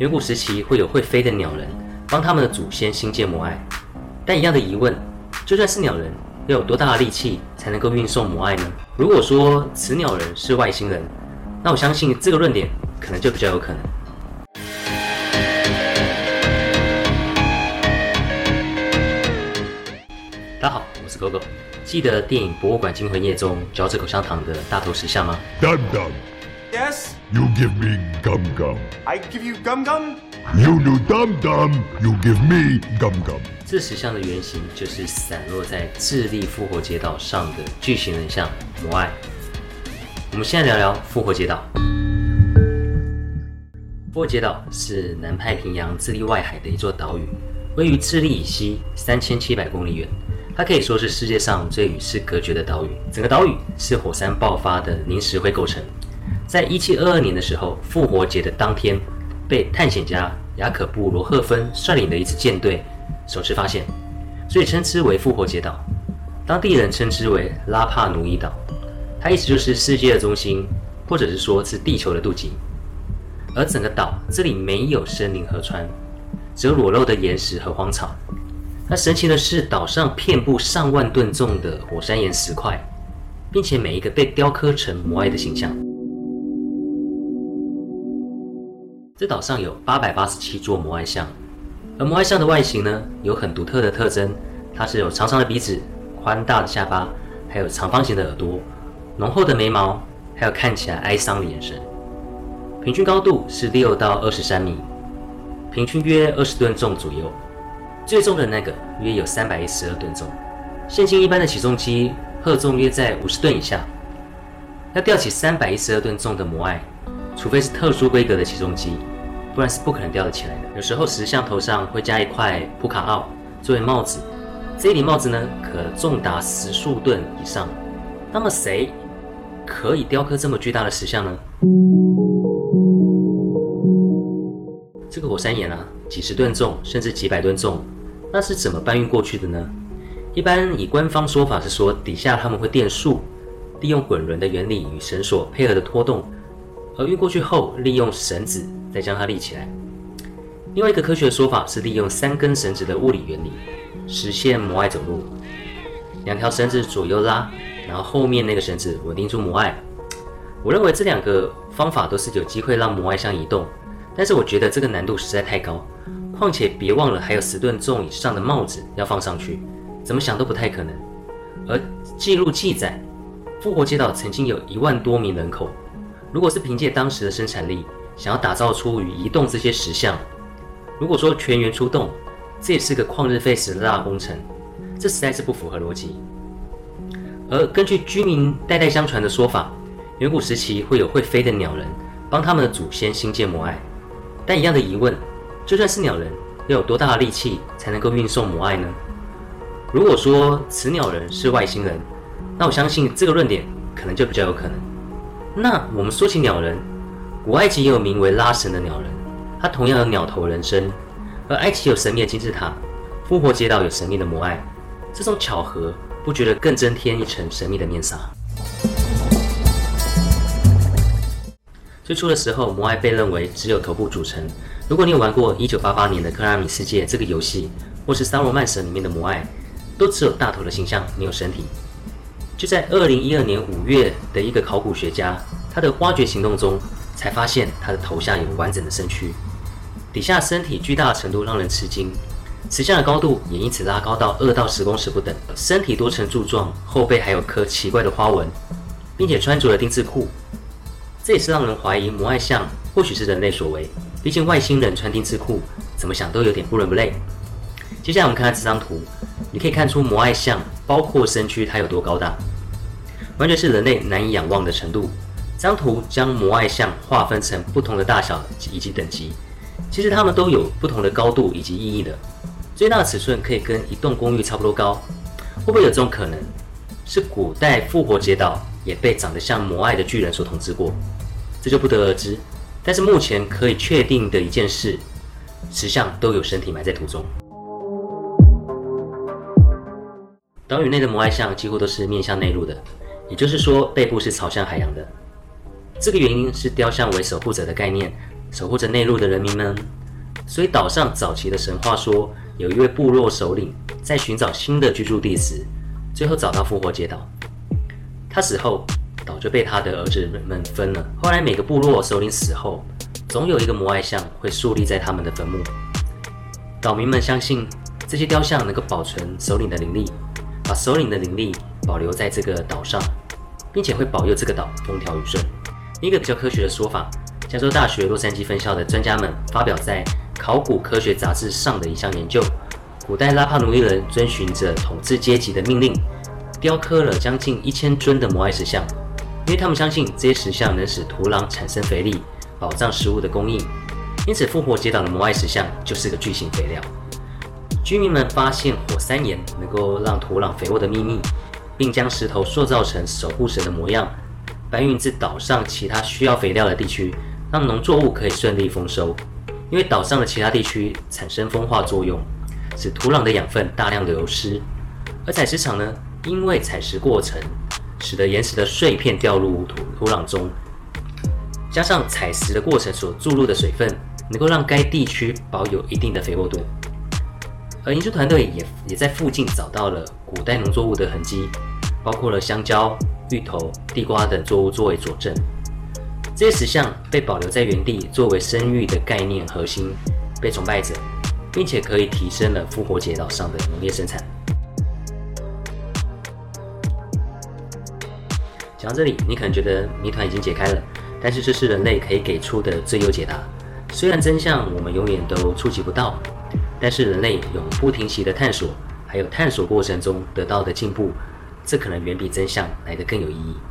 远古时期会有会飞的鸟人帮他们的祖先兴建母爱，但一样的疑问，就算是鸟人，要有多大的力气才能够运送母爱呢？如果说此鸟人是外星人，那我相信这个论点可能就比较有可能。大家好，我是狗狗。记得电影《博物馆惊魂夜》中嚼着口香糖的大头石像吗？Yes, you give me gum gum. I give you gum gum. You do Dum Dum, you give me gum gum. 这石像的原型就是散落在智利复活节岛上的巨型人像摩艾。我们现在聊聊复活节岛。复活节岛是南太平洋智利外海的一座岛屿，位于智利以西三千七百公里远。它可以说是世界上最与世隔绝的岛屿。整个岛屿是火山爆发的凝石灰构成。在一七二二年的时候，复活节的当天，被探险家雅可布·罗赫芬率领的一支舰队首次发现，所以称之为复活节岛。当地人称之为拉帕努伊岛，它意思就是世界的中心，或者是说是地球的肚脐。而整个岛这里没有森林河川，只有裸露的岩石和荒草。那神奇的是，岛上遍布上万吨重的火山岩石块，并且每一个被雕刻成摩艾的形象。这岛上有八百八十七座摩艾像，而摩艾像的外形呢，有很独特的特征，它是有长长的鼻子、宽大的下巴，还有长方形的耳朵、浓厚的眉毛，还有看起来哀伤的眼神。平均高度是六到二十三米，平均约二十吨重左右。最重的那个约有三百一十二吨重，现今一般的起重机荷重约在五十吨以下。要吊起三百一十二吨重的摩艾，除非是特殊规格的起重机，不然是不可能吊得起来的。有时候石像头上会加一块普卡奥作为帽子，这一顶帽子呢可重达十数吨以上。那么谁可以雕刻这么巨大的石像呢？这个火山岩啊，几十吨重，甚至几百吨重，那是怎么搬运过去的呢？一般以官方说法是说，底下他们会电树，利用滚轮的原理与绳索配合的拖动，而运过去后，利用绳子再将它立起来。另外一个科学的说法是利用三根绳子的物理原理，实现摩爱走路。两条绳子左右拉，然后后面那个绳子稳定住摩爱。我认为这两个方法都是有机会让摩艾像移动。但是我觉得这个难度实在太高，况且别忘了还有十吨重以上的帽子要放上去，怎么想都不太可能。而记录记载，复活街道曾经有一万多名人口，如果是凭借当时的生产力，想要打造出与移动这些石像，如果说全员出动，这也是个旷日费时的大工程，这实在是不符合逻辑。而根据居民代代相传的说法，远古时期会有会飞的鸟人帮他们的祖先兴建摩艾。但一样的疑问，就算是鸟人，要有多大的力气才能够运送摩艾呢？如果说此鸟人是外星人，那我相信这个论点可能就比较有可能。那我们说起鸟人，古埃及也有名为拉神的鸟人，他同样有鸟头人身，而埃及有神秘的金字塔，复活节岛有神秘的摩艾，这种巧合不觉得更增添一层神秘的面纱？最初的时候，摩艾被认为只有头部组成。如果你有玩过1988年的《克拉米世界》这个游戏，或是《沙罗曼神》里面的摩艾，都只有大头的形象，没有身体。就在2012年5月的一个考古学家他的挖掘行动中，才发现他的头下有完整的身躯，底下身体巨大的程度让人吃惊。石像的高度也因此拉高到二到十公尺不等，身体多呈柱状，后背还有颗奇怪的花纹，并且穿着了丁字裤。这也是让人怀疑摩艾像或许是人类所为，毕竟外星人穿丁字裤，怎么想都有点不伦不类。接下来我们看看这张图，你可以看出摩艾像包括身躯它有多高大，完全是人类难以仰望的程度。这张图将摩艾像划分成不同的大小以及等级，其实它们都有不同的高度以及意义的。最大尺寸可以跟一栋公寓差不多高，会不会有这种可能？是古代复活节岛也被长得像摩艾的巨人所统治过？这就不得而知。但是目前可以确定的一件事，石像都有身体埋在土中。岛屿内的摩艾像几乎都是面向内陆的，也就是说背部是朝向海洋的。这个原因是雕像为守护者的概念，守护着内陆的人民们。所以岛上早期的神话说，有一位部落首领在寻找新的居住地时，最后找到复活节岛。他死后，岛就被他的儿子们分了。后来每个部落首领死后，总有一个摩艾像会竖立在他们的坟墓。岛民们相信这些雕像能够保存首领的灵力，把首领的灵力保留在这个岛上，并且会保佑这个岛风调雨顺。一个比较科学的说法，加州大学洛杉矶分校的专家们发表在《考古科学杂志》上的一项研究：古代拉帕努伊人遵循着统治阶级的命令，雕刻了将近一千尊的摩艾石像，因为他们相信这些石像能使土壤产生肥力，保障食物的供应。因此，复活节岛的摩艾石像就是个巨型肥料。居民们发现火山岩能够让土壤肥沃的秘密，并将石头塑造成守护神的模样，搬运至岛上其他需要肥料的地区，让农作物可以顺利丰收。因为岛上的其他地区产生风化作用，使土壤的养分大量流失，而采石场呢，因为采石过程使得岩石的碎片掉入土土壤中，加上采石的过程所注入的水分。能够让该地区保有一定的肥沃度，而研究团队也也在附近找到了古代农作物的痕迹，包括了香蕉、芋头、地瓜等作物作为佐证。这些石像被保留在原地，作为生育的概念核心，被崇拜着，并且可以提升了复活节岛上的农业生产。讲到这里，你可能觉得谜团已经解开了，但是这是人类可以给出的最优解答。虽然真相我们永远都触及不到，但是人类永不停息的探索，还有探索过程中得到的进步，这可能远比真相来得更有意义。